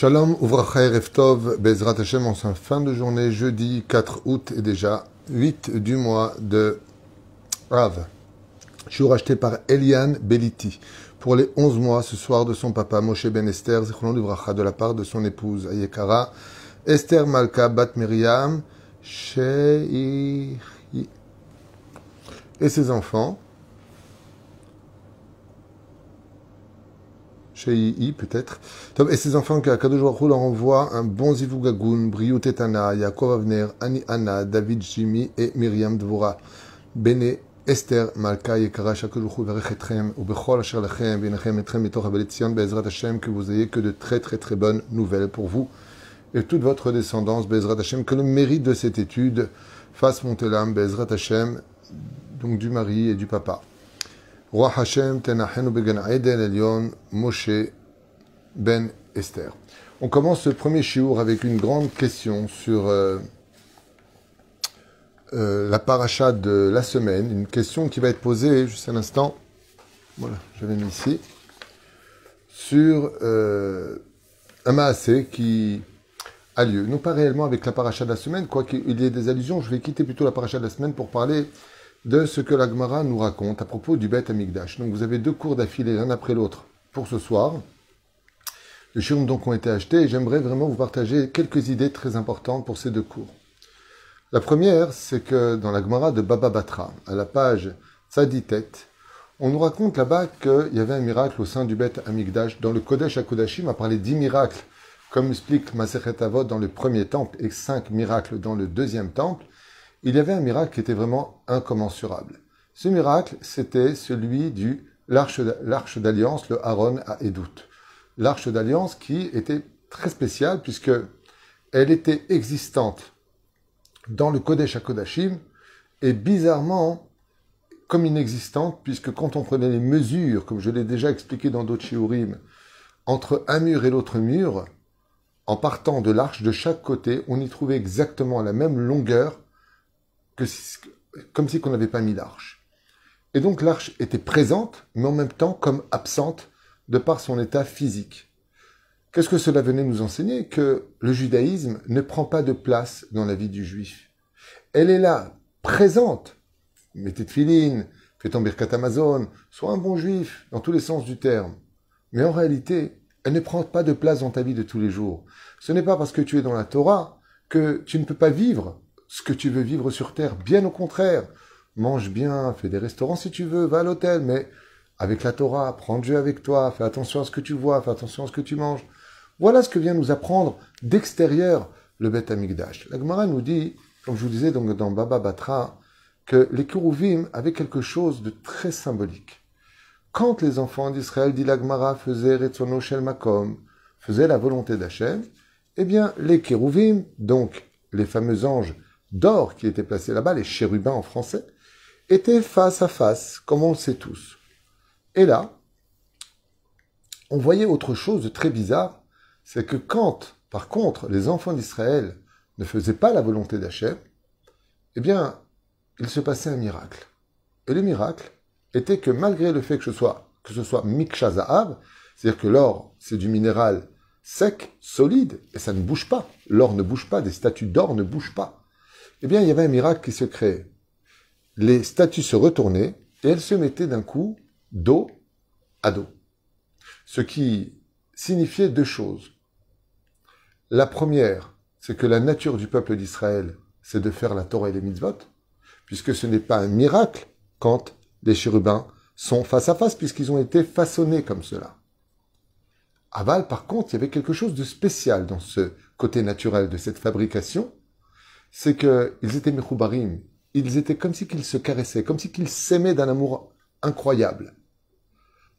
Shalom, Uvracha Erev Tov, Bezrat Hashem, en fin de journée, jeudi 4 août et déjà 8 du mois de Rav. Je suis racheté par Eliane Beliti pour les 11 mois ce soir de son papa Moshe Ben Esther, Zichron de la part de son épouse Ayekara, Esther Malka Bat Miriam, Shei et ses enfants. Chez peut-être. Et ses enfants, que Kadosh Baruch leur envoie un bon Zivugagun, Briou Tetana, Yaakov Avner, Ani Anna, David Jimmy et Myriam Dvora. Bene Esther Malka Yekara Shakoduchu Verechetrem, ou Bechol Asher Lachem, Benachem Etrem Etor Habelitzion, Bezrat Hashem, que vous ayez que de très très très bonnes nouvelles pour vous et toute votre descendance, Bezrat Hashem, que le mérite de cette étude fasse monter l'âme, Bezrat Hashem, donc du mari et du papa. Roi Hashem Tenachenu Began Moshe Ben Esther. On commence ce premier shiur avec une grande question sur euh, euh, la paracha de la semaine, une question qui va être posée juste un instant. Voilà, je mis ici sur euh, un maasé qui a lieu. Non pas réellement avec la paracha de la semaine, quoiqu'il y ait des allusions, je vais quitter plutôt la paracha de la semaine pour parler de ce que la Gemara nous raconte à propos du Beth Amigdash. Donc vous avez deux cours d'affilée l'un après l'autre pour ce soir. Les shiurim donc ont été achetés et j'aimerais vraiment vous partager quelques idées très importantes pour ces deux cours. La première, c'est que dans la Gemara de Baba Batra, à la page Tzaditet, on nous raconte là-bas qu'il y avait un miracle au sein du Beth Amigdash. Dans le Kodesh HaKodashim, a parlé dix miracles, comme explique Masechet Avot dans le premier temple et cinq miracles dans le deuxième temple il y avait un miracle qui était vraiment incommensurable. Ce miracle, c'était celui du l'arche d'alliance, le Aaron à Edout. L'arche d'alliance qui était très spéciale puisque elle était existante dans le Kodesh HaKodashim et bizarrement comme inexistante puisque quand on prenait les mesures, comme je l'ai déjà expliqué dans d'autres shiurim, entre un mur et l'autre mur, en partant de l'arche de chaque côté, on y trouvait exactement la même longueur comme si on n'avait pas mis l'arche. Et donc l'arche était présente, mais en même temps comme absente de par son état physique. Qu'est-ce que cela venait nous enseigner? Que le judaïsme ne prend pas de place dans la vie du juif. Elle est là, présente. Mettez de filine, fais ton birkat Amazon, sois un bon juif, dans tous les sens du terme. Mais en réalité, elle ne prend pas de place dans ta vie de tous les jours. Ce n'est pas parce que tu es dans la Torah que tu ne peux pas vivre ce que tu veux vivre sur Terre. Bien au contraire. Mange bien, fais des restaurants si tu veux, va à l'hôtel, mais avec la Torah, prends Dieu avec toi, fais attention à ce que tu vois, fais attention à ce que tu manges. Voilà ce que vient nous apprendre d'extérieur le Beth Amigdash. La Gemara nous dit, comme je vous disais donc dans Baba Batra, que les Kuruvim avaient quelque chose de très symbolique. Quand les enfants d'Israël, dit la Gemara, faisaient Retzono Shel Makom, faisaient la volonté d'Hachem, eh bien, les Kérouvim, donc les fameux anges d'or qui étaient placés là-bas, les chérubins en français, étaient face à face, comme on le sait tous. Et là, on voyait autre chose de très bizarre, c'est que quand, par contre, les enfants d'Israël ne faisaient pas la volonté d'Hachem, eh bien, il se passait un miracle. Et le miracle était que malgré le fait que ce soit, que ce soit c'est-à-dire que l'or, c'est du minéral sec, solide, et ça ne bouge pas. L'or ne bouge pas, des statues d'or ne bougent pas eh bien, il y avait un miracle qui se créait. Les statues se retournaient et elles se mettaient d'un coup dos à dos. Ce qui signifiait deux choses. La première, c'est que la nature du peuple d'Israël, c'est de faire la Torah et les mitzvot, puisque ce n'est pas un miracle quand les chérubins sont face à face, puisqu'ils ont été façonnés comme cela. Aval, par contre, il y avait quelque chose de spécial dans ce côté naturel de cette fabrication, c'est qu'ils étaient mechoubarim. Ils étaient comme si qu'ils se caressaient, comme si qu'ils s'aimaient d'un amour incroyable.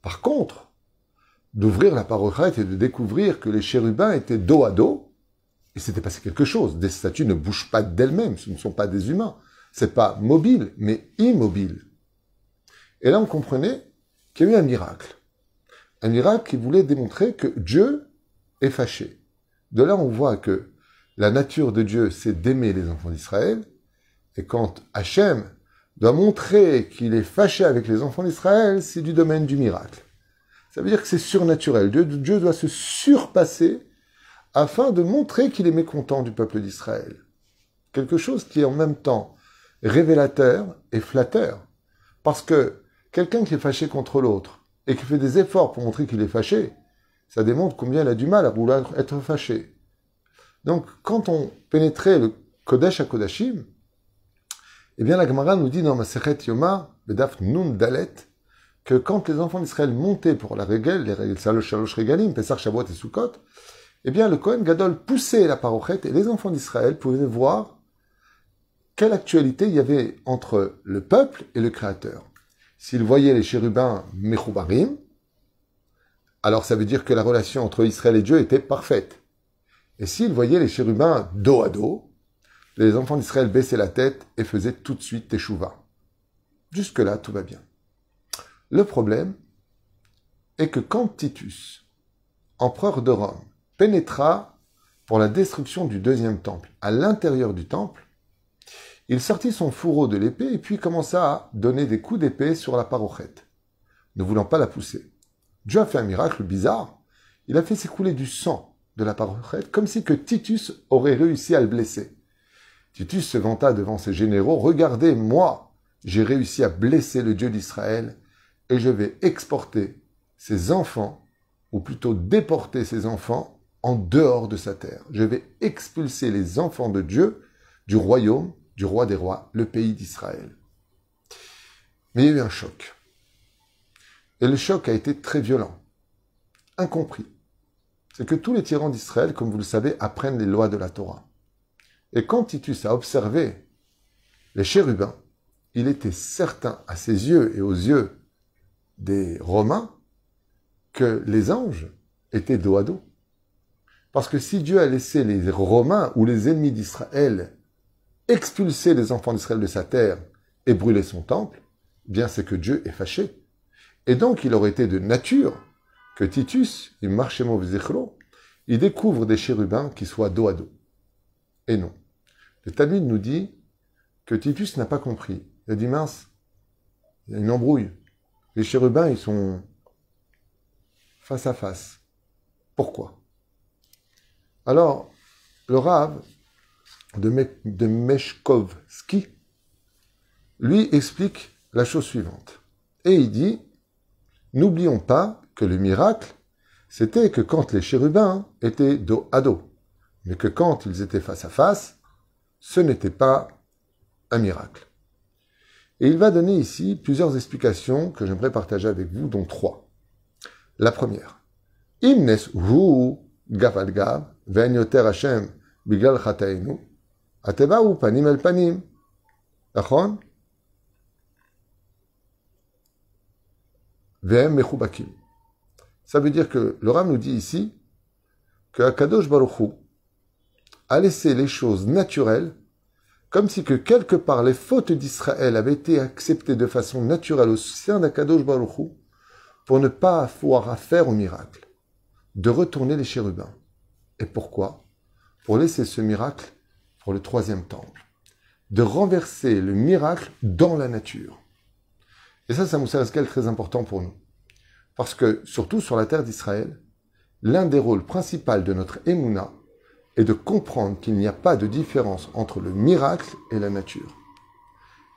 Par contre, d'ouvrir la parochrète et de découvrir que les chérubins étaient dos à dos, et s'était passé quelque chose. Des statues ne bougent pas d'elles-mêmes, ce ne sont pas des humains. C'est pas mobile, mais immobile. Et là, on comprenait qu'il y a eu un miracle. Un miracle qui voulait démontrer que Dieu est fâché. De là, on voit que la nature de Dieu, c'est d'aimer les enfants d'Israël. Et quand Hachem doit montrer qu'il est fâché avec les enfants d'Israël, c'est du domaine du miracle. Ça veut dire que c'est surnaturel. Dieu, doit se surpasser afin de montrer qu'il est mécontent du peuple d'Israël. Quelque chose qui est en même temps révélateur et flatteur. Parce que quelqu'un qui est fâché contre l'autre et qui fait des efforts pour montrer qu'il est fâché, ça démontre combien il a du mal à vouloir être fâché. Donc, quand on pénétrait le Kodesh à Kodashim, eh bien, la Gemara nous dit dans Masechet Yoma, Bedaf Nun Dalet, que quand les enfants d'Israël montaient pour la régale, les règles Shalosh Regalim, Pesach, Shavuot et Sukkot, eh bien, le Kohen Gadol poussait la parochette et les enfants d'Israël pouvaient voir quelle actualité il y avait entre le peuple et le Créateur. S'ils voyaient les chérubins Mechoubarim, alors ça veut dire que la relation entre Israël et Dieu était parfaite. Et s'ils voyaient les chérubins dos à dos, les enfants d'Israël baissaient la tête et faisaient tout de suite teshuva. Jusque-là, tout va bien. Le problème est que quand Titus, empereur de Rome, pénétra pour la destruction du deuxième temple à l'intérieur du temple, il sortit son fourreau de l'épée et puis commença à donner des coups d'épée sur la parochette, ne voulant pas la pousser. Dieu a fait un miracle bizarre. Il a fait s'écouler du sang de la parochette, comme si que Titus aurait réussi à le blesser. Titus se vanta devant ses généraux, Regardez, moi, j'ai réussi à blesser le Dieu d'Israël, et je vais exporter ses enfants, ou plutôt déporter ses enfants, en dehors de sa terre. Je vais expulser les enfants de Dieu du royaume du roi des rois, le pays d'Israël. Mais il y a eu un choc. Et le choc a été très violent, incompris. C'est que tous les tyrans d'Israël, comme vous le savez, apprennent les lois de la Torah. Et quand Titus a observé les chérubins, il était certain à ses yeux et aux yeux des Romains que les anges étaient dos à dos. Parce que si Dieu a laissé les Romains ou les ennemis d'Israël expulser les enfants d'Israël de sa terre et brûler son temple, eh bien c'est que Dieu est fâché. Et donc il aurait été de nature que Titus, il marchait il découvre des chérubins qui soient dos à dos. Et non. Le Talmud nous dit que Titus n'a pas compris. Il a dit mince, il y a une embrouille. Les chérubins, ils sont face à face. Pourquoi? Alors, le Rav, de, de Meshkovski, lui explique la chose suivante. Et il dit, N'oublions pas que le miracle, c'était que quand les chérubins étaient dos à dos, mais que quand ils étaient face à face, ce n'était pas un miracle. Et il va donner ici plusieurs explications que j'aimerais partager avec vous, dont trois. La première. Ça veut dire que le Ram nous dit ici que Akadosh Baruch a laissé les choses naturelles comme si que quelque part les fautes d'Israël avaient été acceptées de façon naturelle au sein d'Akadosh Baruch pour ne pas avoir affaire au miracle, de retourner les chérubins. Et pourquoi? Pour laisser ce miracle pour le troisième temple, de renverser le miracle dans la nature. Et ça, nous sert à très important pour nous. Parce que, surtout sur la terre d'Israël, l'un des rôles principaux de notre émouna est de comprendre qu'il n'y a pas de différence entre le miracle et la nature.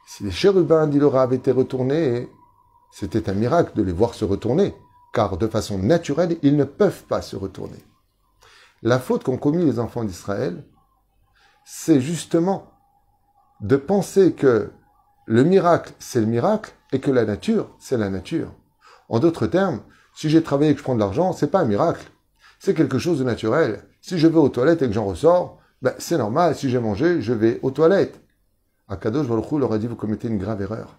Si les chérubins d'Ilora avaient été retournés, c'était un miracle de les voir se retourner, car de façon naturelle, ils ne peuvent pas se retourner. La faute qu'ont commis les enfants d'Israël, c'est justement de penser que le miracle, c'est le miracle, et que la nature, c'est la nature. En d'autres termes, si j'ai travaillé et que je prends de l'argent, c'est pas un miracle. C'est quelque chose de naturel. Si je vais aux toilettes et que j'en ressors, ben, c'est normal. Si j'ai mangé, je vais aux toilettes. Akadosh Baruch leur a dit, vous commettez une grave erreur.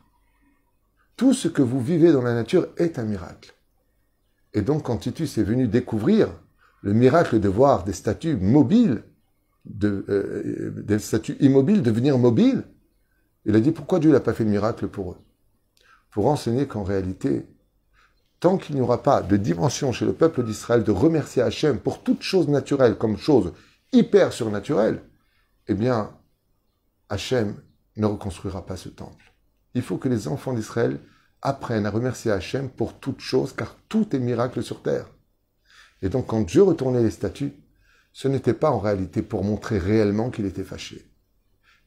Tout ce que vous vivez dans la nature est un miracle. Et donc, quand Titus est venu découvrir le miracle de voir des statues mobiles de, euh, des statues immobiles devenir mobiles. Il a dit pourquoi Dieu n'a pas fait de miracle pour eux? Pour enseigner qu'en réalité, tant qu'il n'y aura pas de dimension chez le peuple d'Israël de remercier Hachem pour toute chose naturelle comme chose hyper surnaturelle, eh bien, Hachem ne reconstruira pas ce temple. Il faut que les enfants d'Israël apprennent à remercier Hachem pour toute chose, car tout est miracle sur terre. Et donc, quand Dieu retournait les statues, ce n'était pas en réalité pour montrer réellement qu'il était fâché,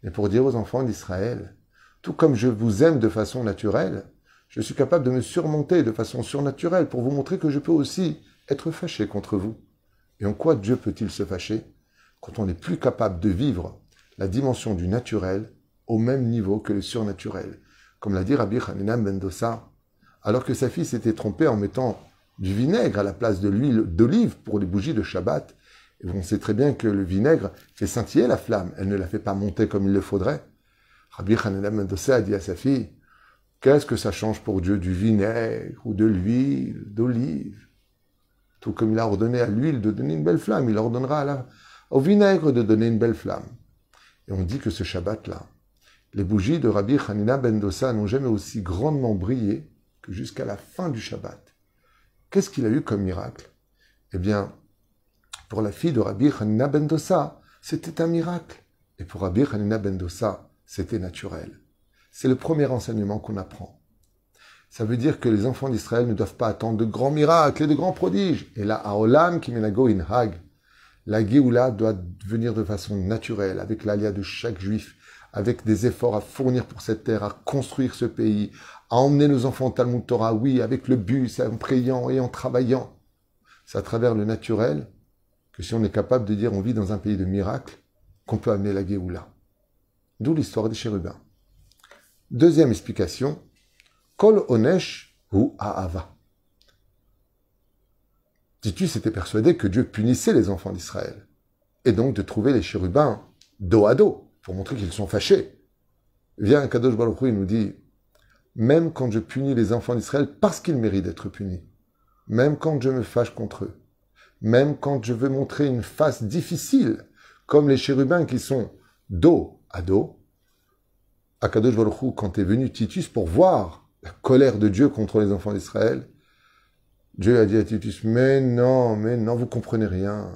mais pour dire aux enfants d'Israël, tout comme je vous aime de façon naturelle, je suis capable de me surmonter de façon surnaturelle pour vous montrer que je peux aussi être fâché contre vous. Et en quoi Dieu peut-il se fâcher quand on n'est plus capable de vivre la dimension du naturel au même niveau que le surnaturel Comme l'a dit Rabbi Hanina Mendoza, alors que sa fille s'était trompée en mettant du vinaigre à la place de l'huile d'olive pour les bougies de Shabbat? Et on sait très bien que le vinaigre fait scintiller la flamme, elle ne la fait pas monter comme il le faudrait. Rabbi Hanina Mendoza a dit à sa fille, Qu'est-ce que ça change pour Dieu du vinaigre ou de l'huile d'olive? Tout comme il a ordonné à l'huile de donner une belle flamme, il ordonnera au vinaigre de donner une belle flamme. Et on dit que ce Shabbat-là, les bougies de Rabbi Hanina ben Dossa n'ont jamais aussi grandement brillé que jusqu'à la fin du Shabbat. Qu'est-ce qu'il a eu comme miracle? Eh bien, pour la fille de Rabbi Hanina ben Dossa, c'était un miracle. Et pour Rabbi Hanina ben Dossa, c'était naturel. C'est le premier enseignement qu'on apprend. Ça veut dire que les enfants d'Israël ne doivent pas attendre de grands miracles et de grands prodiges. Et là, à Olam, Kimenago in Hag, la Géoula doit venir de façon naturelle, avec l'alia de chaque juif, avec des efforts à fournir pour cette terre, à construire ce pays, à emmener nos enfants au Talmud Torah, oui, avec le bus, en priant et en travaillant. C'est à travers le naturel que si on est capable de dire on vit dans un pays de miracles, qu'on peut amener la Géoula. D'où l'histoire des chérubins. Deuxième explication, Kol Onesh ou Ahava. Titus était persuadé que Dieu punissait les enfants d'Israël, et donc de trouver les chérubins dos à dos, pour montrer qu'ils sont fâchés. Vient Kadosh Baruch il nous dit, même quand je punis les enfants d'Israël parce qu'ils méritent d'être punis, même quand je me fâche contre eux, même quand je veux montrer une face difficile, comme les chérubins qui sont dos à dos, Akadosh Baruch quand est venu Titus pour voir la colère de Dieu contre les enfants d'Israël, Dieu a dit à Titus, mais non, mais non, vous comprenez rien.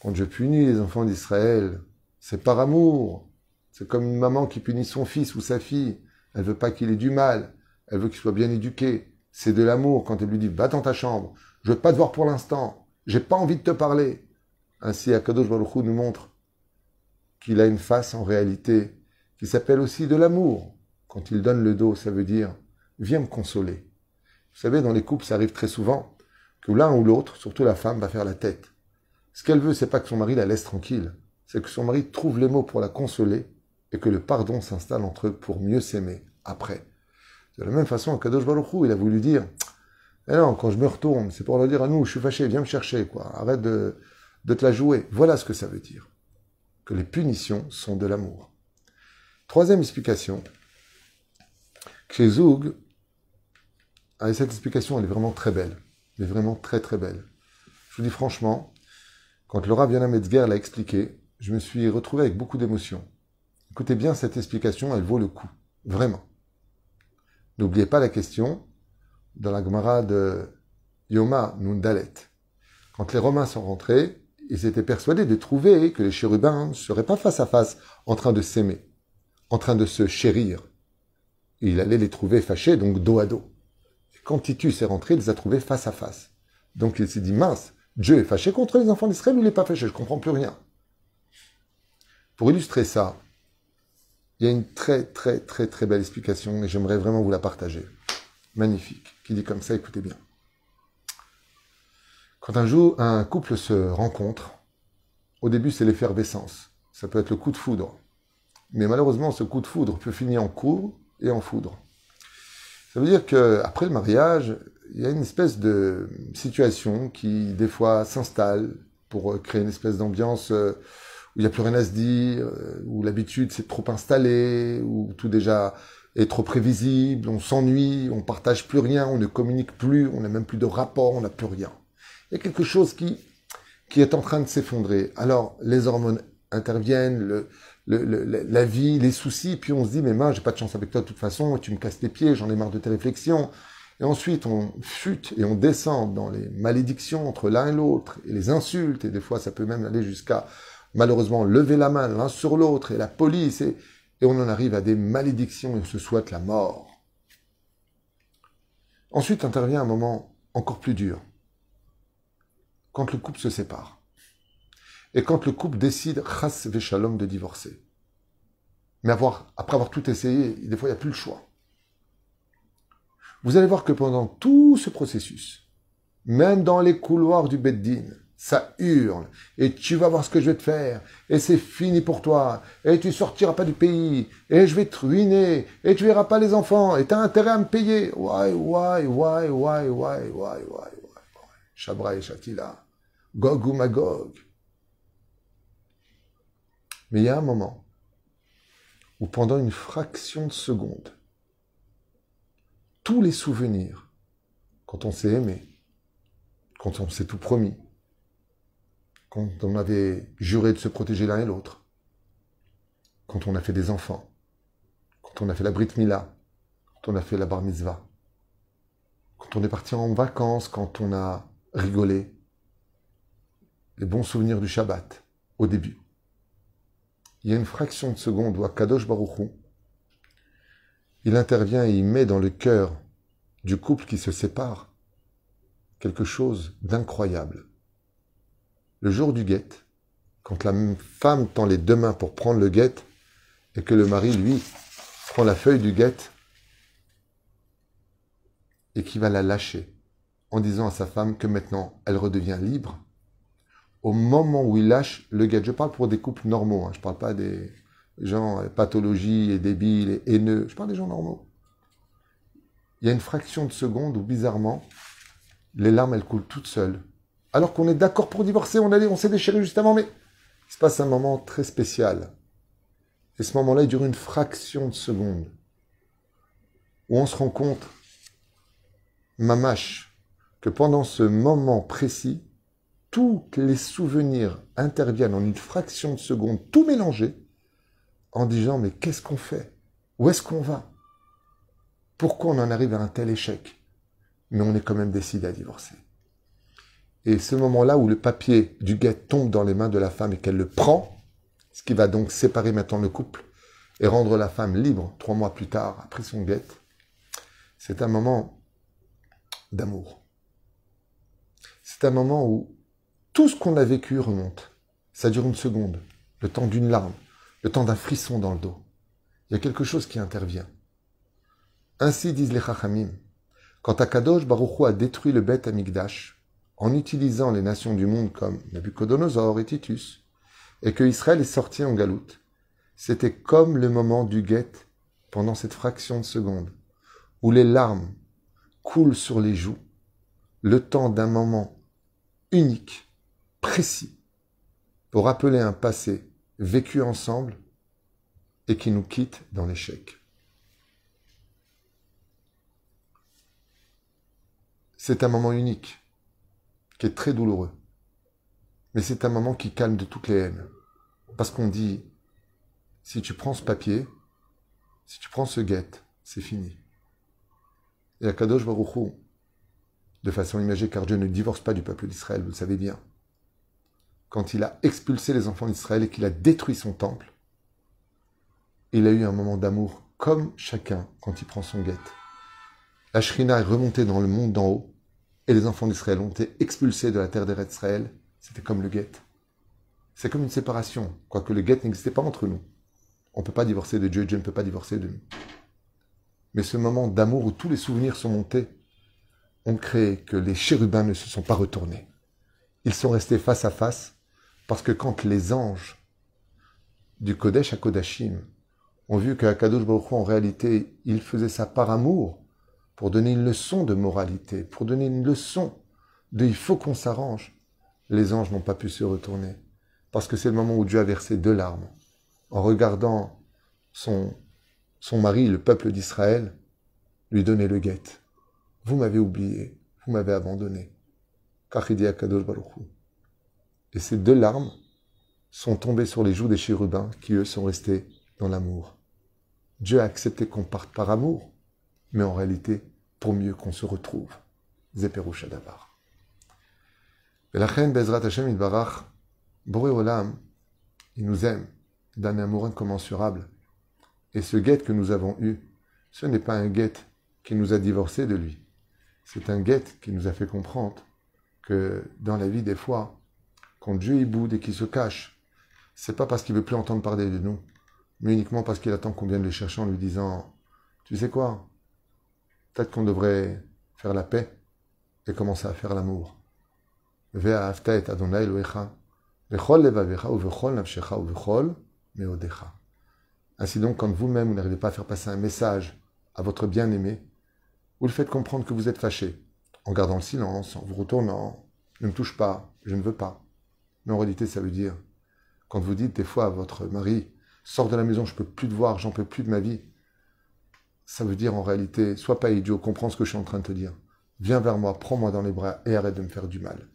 Quand je punis les enfants d'Israël, c'est par amour. C'est comme une maman qui punit son fils ou sa fille. Elle veut pas qu'il ait du mal. Elle veut qu'il soit bien éduqué. C'est de l'amour quand elle lui dit, va dans ta chambre. Je veux pas te voir pour l'instant. J'ai pas envie de te parler. Ainsi, Akadosh Baruch nous montre qu'il a une face en réalité qui s'appelle aussi de l'amour. Quand il donne le dos, ça veut dire viens me consoler. Vous savez, dans les couples, ça arrive très souvent que l'un ou l'autre, surtout la femme, va faire la tête. Ce qu'elle veut, c'est pas que son mari la laisse tranquille, c'est que son mari trouve les mots pour la consoler et que le pardon s'installe entre eux pour mieux s'aimer après. De la même façon, Kadosh Baruch il a voulu dire eh non, quand je me retourne, c'est pour leur dire à nous, je suis fâché, viens me chercher, quoi. Arrête de, de te la jouer. Voilà ce que ça veut dire. Que les punitions sont de l'amour. Troisième explication. Chez Zoug, cette explication, elle est vraiment très belle. Elle est vraiment très très belle. Je vous dis franchement, quand Laura Viana Metzger l'a expliqué, je me suis retrouvé avec beaucoup d'émotion. Écoutez bien cette explication, elle vaut le coup. Vraiment. N'oubliez pas la question dans la Gemara de Yoma Nundalet. Quand les Romains sont rentrés, ils étaient persuadés de trouver que les chérubins ne seraient pas face à face en train de s'aimer en train de se chérir. Il allait les trouver fâchés, donc dos à dos. Quand Titus est rentré, il les a trouvés face à face. Donc il s'est dit, mince, Dieu est fâché contre les enfants d'Israël ou il n'est pas fâché? Je ne comprends plus rien. Pour illustrer ça, il y a une très très très très belle explication et j'aimerais vraiment vous la partager. Magnifique. Qui dit comme ça, écoutez bien. Quand un jour un couple se rencontre, au début c'est l'effervescence. Ça peut être le coup de foudre. Mais malheureusement, ce coup de foudre peut finir en coup et en foudre. Ça veut dire qu'après le mariage, il y a une espèce de situation qui, des fois, s'installe pour créer une espèce d'ambiance euh, où il n'y a plus rien à se dire, euh, où l'habitude s'est trop installée, où tout déjà est trop prévisible, on s'ennuie, on partage plus rien, on ne communique plus, on n'a même plus de rapport, on n'a plus rien. Il y a quelque chose qui, qui est en train de s'effondrer. Alors, les hormones interviennent, la vie, les soucis, puis on se dit, mais mince, j'ai pas de chance avec toi de toute façon, tu me casses les pieds, j'en ai marre de tes réflexions. Et ensuite, on chute et on descend dans les malédictions entre l'un et l'autre, et les insultes, et des fois, ça peut même aller jusqu'à, malheureusement, lever la main l'un sur l'autre, et la police, et, et on en arrive à des malédictions, et on se souhaite la mort. Ensuite intervient un moment encore plus dur, quand le couple se sépare. Et quand le couple décide, chas veshalom, de divorcer. Mais après avoir tout essayé, des fois, il n'y a plus le choix. Vous allez voir que pendant tout ce processus, même dans les couloirs du Beddin, ça hurle, et tu vas voir ce que je vais te faire, et c'est fini pour toi, et tu sortiras pas du pays, et je vais te ruiner, et tu verras pas les enfants, et tu as intérêt à me payer. Why, why, why, why, why, why, why, why, Shabra et Shatila, Gog ou Magog? Mais il y a un moment où pendant une fraction de seconde, tous les souvenirs, quand on s'est aimé, quand on s'est tout promis, quand on avait juré de se protéger l'un et l'autre, quand on a fait des enfants, quand on a fait la Brit Mila, quand on a fait la Bar Mitzvah, quand on est parti en vacances, quand on a rigolé, les bons souvenirs du Shabbat au début. Il y a une fraction de seconde où Kadosh Baruchou, il intervient et il met dans le cœur du couple qui se sépare quelque chose d'incroyable. Le jour du guet, quand la femme tend les deux mains pour prendre le guet, et que le mari, lui, prend la feuille du guet et qui va la lâcher en disant à sa femme que maintenant elle redevient libre, au moment où il lâche le guet, je parle pour des couples normaux, hein, je ne parle pas des gens pathologies et débiles et haineux, je parle des gens normaux. Il y a une fraction de seconde où bizarrement, les larmes, elles coulent toutes seules. Alors qu'on est d'accord pour divorcer, on, allait, on s'est déchiré juste avant, mais il se passe un moment très spécial. Et ce moment-là, il dure une fraction de seconde. Où on se rend compte, mamache, que pendant ce moment précis, tous les souvenirs interviennent en une fraction de seconde, tout mélangé, en disant mais qu'est-ce qu'on fait? Où est-ce qu'on va? Pourquoi on en arrive à un tel échec? Mais on est quand même décidé à divorcer. Et ce moment-là où le papier du guet tombe dans les mains de la femme et qu'elle le prend, ce qui va donc séparer maintenant le couple et rendre la femme libre trois mois plus tard, après son guet, c'est un moment d'amour. C'est un moment où tout ce qu'on a vécu remonte. Ça dure une seconde, le temps d'une larme, le temps d'un frisson dans le dos. Il y a quelque chose qui intervient. Ainsi disent les Chachamim. Quand Akadosh Baruchou a détruit le bête Amigdash, en utilisant les nations du monde comme Nabucodonosor et Titus, et que Israël est sorti en galoute, c'était comme le moment du guet pendant cette fraction de seconde, où les larmes coulent sur les joues, le temps d'un moment unique, précis, pour rappeler un passé vécu ensemble et qui nous quitte dans l'échec. C'est un moment unique qui est très douloureux. Mais c'est un moment qui calme de toutes les haines. Parce qu'on dit, si tu prends ce papier, si tu prends ce guette, c'est fini. Et Akadosh Baruchou, de façon imagée, car Dieu ne divorce pas du peuple d'Israël, vous le savez bien, quand il a expulsé les enfants d'Israël et qu'il a détruit son temple, il a eu un moment d'amour comme chacun quand il prend son guette. La Shrina est remontée dans le monde d'en haut et les enfants d'Israël ont été expulsés de la terre d'Israël, c'était comme le guet. C'est comme une séparation, quoique le guet n'existait pas entre nous. On ne peut pas divorcer de Dieu, Dieu ne peut pas divorcer de nous. Mais ce moment d'amour où tous les souvenirs sont montés, ont créé que les chérubins ne se sont pas retournés. Ils sont restés face à face, parce que quand les anges du Kodesh à Kodashim ont vu qu'Akadosh Baruch en réalité, il faisait ça par amour, pour donner une leçon de moralité, pour donner une leçon de il faut qu'on s'arrange. Les anges n'ont pas pu se retourner, parce que c'est le moment où Dieu a versé deux larmes, en regardant son, son mari, le peuple d'Israël, lui donner le guet. Vous m'avez oublié, vous m'avez abandonné. Et ces deux larmes sont tombées sur les joues des chérubins qui, eux, sont restés dans l'amour. Dieu a accepté qu'on parte par amour, mais en réalité, pour mieux qu'on se retrouve. Zeperoucha d'abord. Et la reine Bezrat Hashem Idbarach, Boré Olam, il nous aime d'un amour incommensurable. Et ce guet que nous avons eu, ce n'est pas un guet qui nous a divorcés de lui. C'est un guet qui nous a fait comprendre que dans la vie, des fois, quand Dieu y boude et qu'il se cache, c'est pas parce qu'il veut plus entendre parler de nous, mais uniquement parce qu'il attend qu'on vienne le chercher en lui disant Tu sais quoi? Peut-être qu'on devrait faire la paix et commencer à faire l'amour. Ainsi donc, quand vous-même vous n'arrivez pas à faire passer un message à votre bien-aimé, vous le faites comprendre que vous êtes fâché, en gardant le silence, en vous retournant, ne me touche pas, je ne veux pas. Mais en réalité, ça veut dire, quand vous dites des fois à votre mari, sors de la maison, je ne peux plus te voir, j'en peux plus de ma vie, ça veut dire en réalité, sois pas idiot, comprends ce que je suis en train de te dire. Viens vers moi, prends-moi dans les bras et arrête de me faire du mal.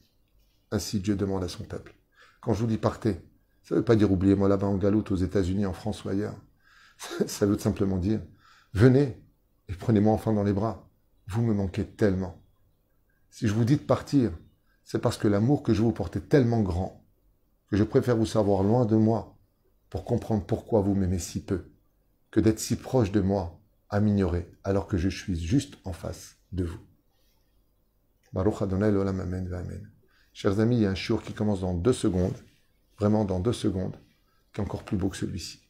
Ainsi Dieu demande à son peuple. Quand je vous dis partez, ça ne veut pas dire oubliez-moi là-bas en galoute aux États-Unis, en France ou ailleurs. Ça veut simplement dire venez et prenez-moi enfin dans les bras. Vous me manquez tellement. Si je vous dis de partir, c'est parce que l'amour que je vous porte est tellement grand que je préfère vous savoir loin de moi pour comprendre pourquoi vous m'aimez si peu que d'être si proche de moi à m'ignorer alors que je suis juste en face de vous. Baruch Adonai Olam Amen Amen. Chers amis, il y a un shiur qui commence dans deux secondes, vraiment dans deux secondes, qui est encore plus beau que celui-ci.